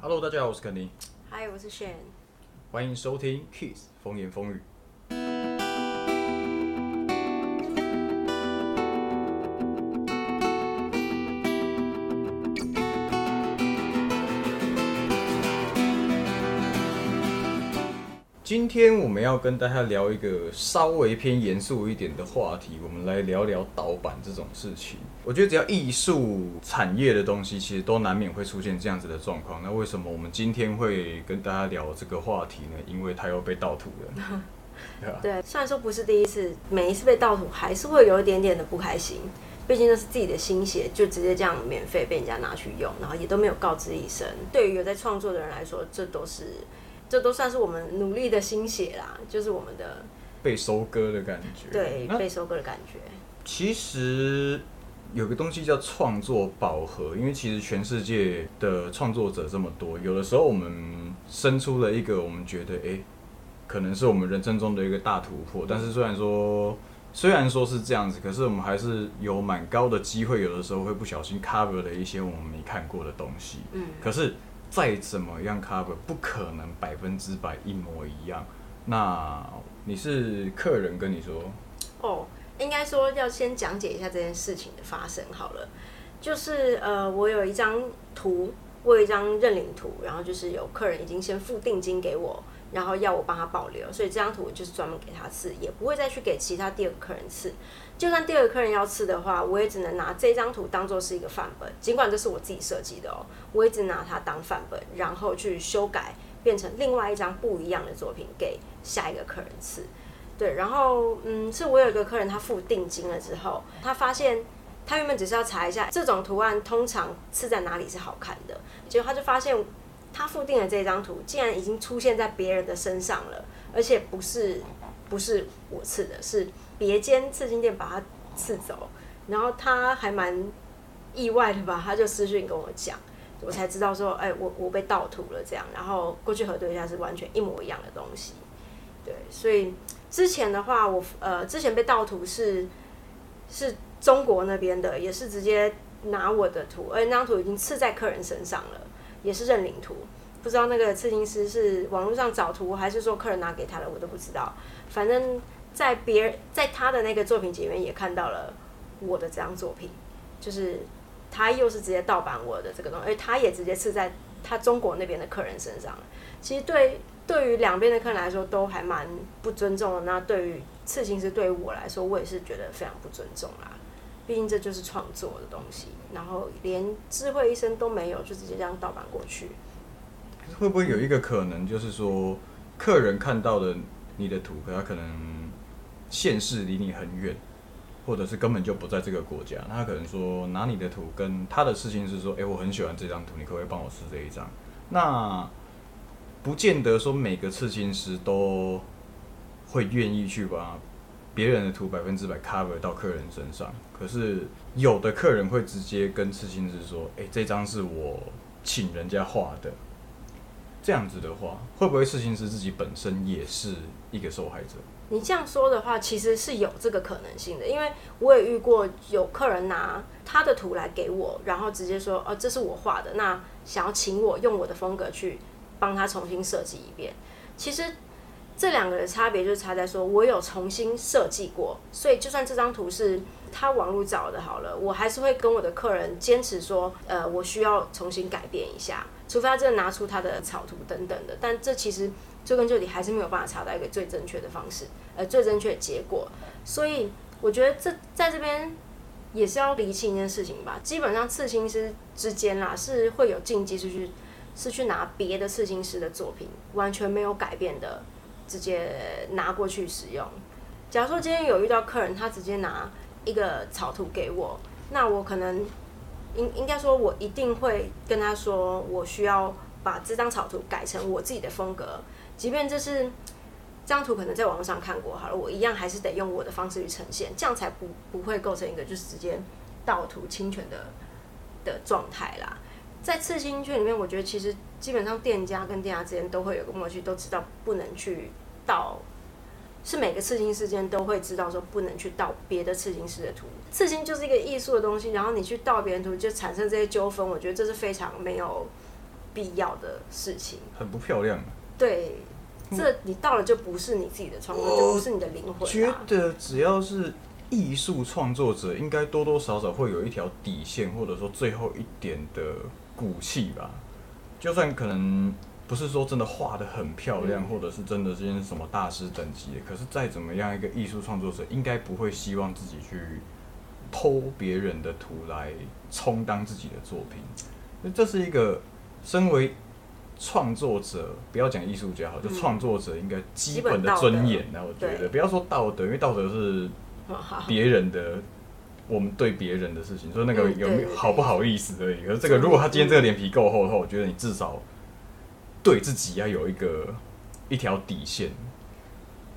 Hello，大家好，我是肯尼，嗨，我是 Shane。欢迎收听 Kiss 风言风语。今天我们要跟大家聊一个稍微偏严肃一点的话题，我们来聊聊盗版这种事情。我觉得只要艺术产业的东西，其实都难免会出现这样子的状况。那为什么我们今天会跟大家聊这个话题呢？因为它又被盗图了。对？虽然说不是第一次，每一次被盗图还是会有一点点的不开心，毕竟那是自己的心血，就直接这样免费被人家拿去用，然后也都没有告知一声。对于有在创作的人来说，这都是这都算是我们努力的心血啦，就是我们的被收割的感觉。对被收割的感觉。其实有个东西叫创作饱和，因为其实全世界的创作者这么多，有的时候我们生出了一个我们觉得诶，可能是我们人生中的一个大突破，但是虽然说虽然说是这样子，可是我们还是有蛮高的机会，有的时候会不小心 cover 了一些我们没看过的东西。嗯，可是再怎么样 cover，不可能百分之百一模一样。那你是客人跟你说，哦，应该说要先讲解一下这件事情的发生好了。就是呃，我有一张图，我有一张认领图，然后就是有客人已经先付定金给我，然后要我帮他保留，所以这张图我就是专门给他刺，也不会再去给其他第二个客人刺。就算第二个客人要刺的话，我也只能拿这张图当做是一个范本，尽管这是我自己设计的哦，我也只拿它当范本，然后去修改，变成另外一张不一样的作品给下一个客人刺。对，然后嗯，是我有一个客人，他付定金了之后，他发现他原本只是要查一下这种图案通常刺在哪里是好看的，结果他就发现他附定的这张图竟然已经出现在别人的身上了，而且不是不是我刺的，是别间刺青店把它刺走，然后他还蛮意外的吧，他就私讯跟我讲。我才知道说，哎、我我被盗图了这样，然后过去核对一下是完全一模一样的东西，对，所以之前的话，我呃之前被盗图是是中国那边的，也是直接拿我的图，而且那张图已经刺在客人身上了，也是认领图。不知道那个刺青师是网络上找图，还是说客人拿给他的，我都不知道。反正，在别人在他的那个作品集里面也看到了我的这张作品，就是他又是直接盗版我的这个东西，而他也直接刺在他中国那边的客人身上。其实对对于两边的客人来说都还蛮不尊重的。那对于刺青师对于我来说，我也是觉得非常不尊重啦。毕竟这就是创作的东西，然后连智慧医生都没有，就直接这样盗版过去。会不会有一个可能，就是说客人看到的你的图，可他可能现世离你很远，或者是根本就不在这个国家，他可能说拿你的图跟他的事情是说，诶，我很喜欢这张图，你可不可以帮我试这一张？那不见得说每个刺青师都会愿意去把别人的图百分之百 cover 到客人身上，可是有的客人会直接跟刺青师说，诶，这张是我请人家画的。这样子的话，会不会刺青师自己本身也是一个受害者？你这样说的话，其实是有这个可能性的，因为我也遇过有客人拿他的图来给我，然后直接说：“哦，这是我画的，那想要请我用我的风格去帮他重新设计一遍。”其实这两个的差别就是差在说，我有重新设计过，所以就算这张图是他网络找的，好了，我还是会跟我的客人坚持说：“呃，我需要重新改变一下，除非他真的拿出他的草图等等的。”但这其实追根究底还是没有办法查到一个最正确的方式，呃，最正确的结果。所以我觉得这在这边也是要厘清一件事情吧。基本上刺青师之间啦是会有禁忌，是去是去拿别的刺青师的作品，完全没有改变的，直接拿过去使用。假如说今天有遇到客人，他直接拿一个草图给我，那我可能应应该说，我一定会跟他说，我需要把这张草图改成我自己的风格，即便这是这张图可能在网络上看过好了，我一样还是得用我的方式去呈现，这样才不不会构成一个就是直接盗图侵权的的状态啦。在刺青圈里面，我觉得其实基本上店家跟店家之间都会有个默契，都知道不能去盗，是每个刺青师间都会知道说不能去盗别的刺青师的图。刺青就是一个艺术的东西，然后你去盗别人图就产生这些纠纷，我觉得这是非常没有必要的事情。很不漂亮。对，这你到了就不是你自己的创作，就不是你的灵魂、啊。觉得只要是艺术创作者，应该多多少少会有一条底线，或者说最后一点的骨气吧。就算可能不是说真的画的很漂亮，嗯或者是真的是什么大师等级的，可是再怎么样，一个艺术创作者应该不会希望自己去偷别人的图来充当自己的作品。那这是一个身为创作者，不要讲艺术家好，就嗯创作者应该基基本本的尊严啊。我觉得不要说道德，因为道德是 别人的，我们对别人的事情，说那个有没有好不好意思而已。可是这个，如果他今天这个脸皮够厚的话，我觉得你至少对自己要有一个一条底线。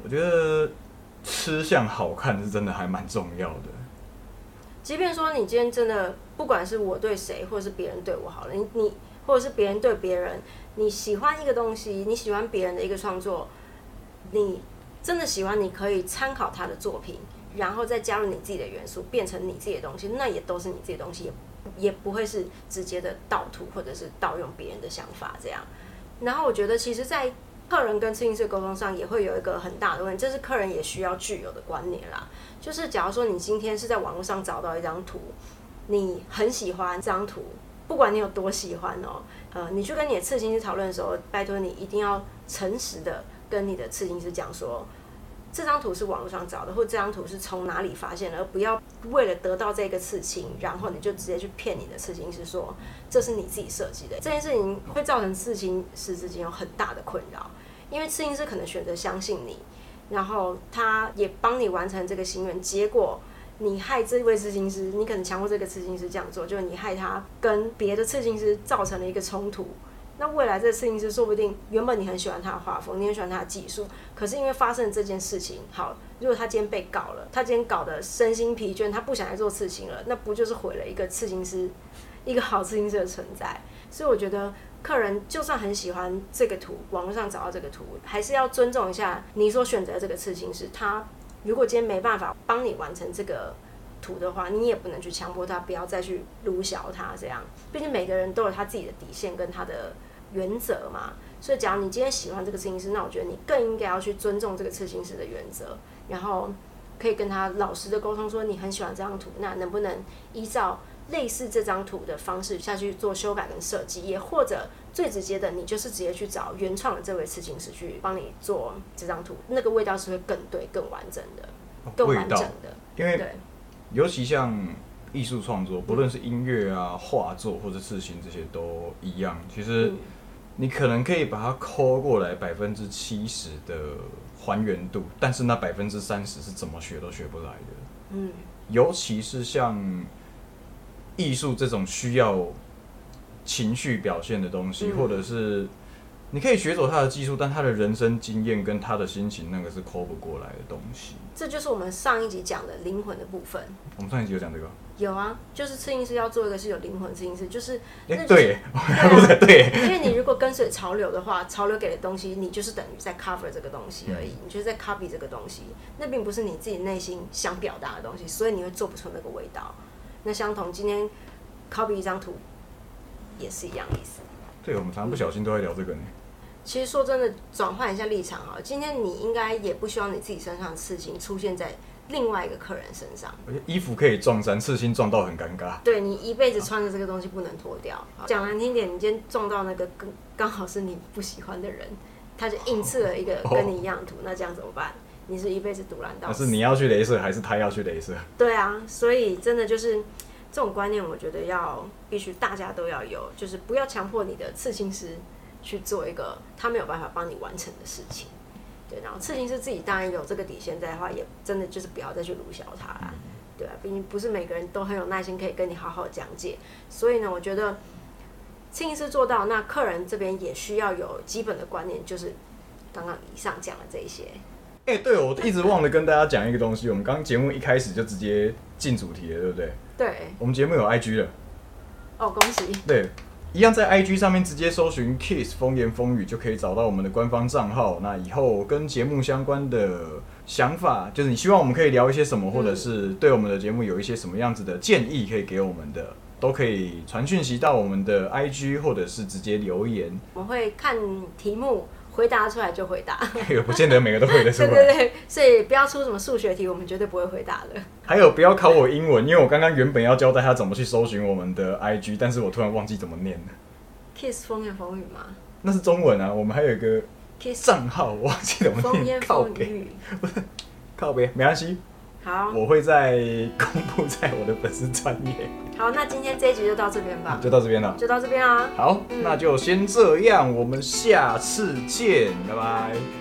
我觉得吃相好看是真的还蛮重要的。即便说你今天真的，不管是我对谁，或者是别人对我好了，你你或者是别人对别人，你喜欢一个东西，你喜欢别人的一个创作，你真的喜欢，你可以参考他的作品，然后再加入你自己的元素，变成你自己的东西，那也都是你自己的东西，也也不会是直接的盗图或者是盗用别人的想法这样。然后我觉得，其实，在客人跟刺青师沟通上也会有一个很大的问题，这是客人也需要具有的观念啦。就是假如说你今天是在网络上找到一张图，你很喜欢这张图，不管你有多喜欢哦，呃，你去跟你的刺青师讨论的时候，拜托你一定要诚实的跟你的刺青师讲说，这张图是网络上找的，或这张图是从哪里发现的，而不要为了得到这个刺青，然后你就直接去骗你的刺青师说这是你自己设计的。这件事情会造成刺青师之间有很大的困扰，因为刺青师可能选择相信你，然后他也帮你完成这个心愿，结果。你害这位刺青师，你可能强迫这个刺青师这样做，就是你害他跟别的刺青师造成了一个冲突。那未来这个刺青师说不定原本你很喜欢他的画风，你很喜欢他的技术，可是因为发生这件事情，好，如果他今天被搞了，他今天搞得身心疲倦，他不想再做刺青了，那不就是毁了一个刺青师，一个好刺青师的存在？所以我觉得客人就算很喜欢这个图，网络上找到这个图，还是要尊重一下你所选择这个刺青师，他如果今天没办法帮你完成这个图的话，你也不能去强迫他，不要再去撸小他这样。毕竟每个人都有他自己的底线跟他的原则嘛。所以，假如你今天喜欢这个刺青师，那我觉得你更应该要去尊重这个刺青师的原则，然后可以跟他老实的沟通说你很喜欢这张图，那能不能依照类似这张图的方式下去做修改跟设计，也或者最直接的，你就是直接去找原创的这位刺青师去帮你做这张图，那个味道是会更对、更完整的、更完整，的。因为对，尤其像艺术创作，不论是音乐啊、画作或者刺青这些都一样。其实嗯你可能可以把它抠过来百分之七十的还原度，但是那百分之三十是怎么学都学不来的。嗯，尤其是像艺术这种需要情绪表现的东西，嗯或者是你可以学走他的技术，但他的人生经验跟他的心情，那个是抠不过来的东西。这就是我们上一集讲的灵魂的部分。我们上一集有讲这个，有啊，就是刺青师要做一个是有灵魂的刺青师，就是哎、那就是对，对 因为你如果跟随潮流的话，潮流给的东西，你就是等于在 cover 这个东西而已，嗯你就是在 copy 这个东西，那并不是你自己内心想表达的东西，所以你会做不出那个味道。那相同，今天 copy 一张图也是一样意思。对，我们常常不小心都会聊这个呢。其实说真的，转换一下立场啊，今天你应该也不希望你自己身上的刺青出现在另外一个客人身上。而且衣服可以撞衫，刺青撞到很尴尬。对你一辈子穿着这个东西不能脱掉。讲难听点，你今天撞到那个刚刚好是你不喜欢的人，他就硬刺了一个跟你一样的图，那这样怎么办？你是一辈子独揽到是你要去镭射，还是他要去镭射？对啊，所以真的就是这种观念，我觉得要必须大家都要有，就是不要强迫你的刺青师去做一个他没有办法帮你完成的事情。对，然后刺青师自己当然有这个底线在的话，也真的就是不要再去鲁小他啦。对啊，毕竟不是每个人都很有耐心可以跟你好好讲解，所以呢，我觉得刺青师做到，那客人这边也需要有基本的观念，就是刚刚以上讲的这一些。哎、对，我一直忘了跟大家讲一个东西。我们刚刚节目一开始就直接进主题了，对不对？对，我们节目有 IG 了，哦，恭喜，对，一样在 IG 上面直接搜寻 Kiss 风言风语就可以找到我们的官方账号。那以后跟节目相关的想法，就是你希望我们可以聊一些什么，或者是对我们的节目有一些什么样子的建议，可以给我们的，都可以传讯息到我们的 IG，或者是直接留言，我们会看题目，回答出来就回答。也不见得每个都回得出对来。对对，所以不要出什么数学题，我们绝对不会回答的。还有不要考我英文，因为我刚刚原本要交代他怎么去搜寻我们的 IG，但是我突然忘记怎么念了。Kiss 风言风语吗那是中文啊，我们还有一个？Kiss 账号，我忘记怎么风念，言靠北风语。靠边，没关系，好，我会再公布在我的粉丝专业，好，那今天这一集就到这边吧，就到这边了。就到这边啊。好，嗯那就先这样，我们下次见，拜拜。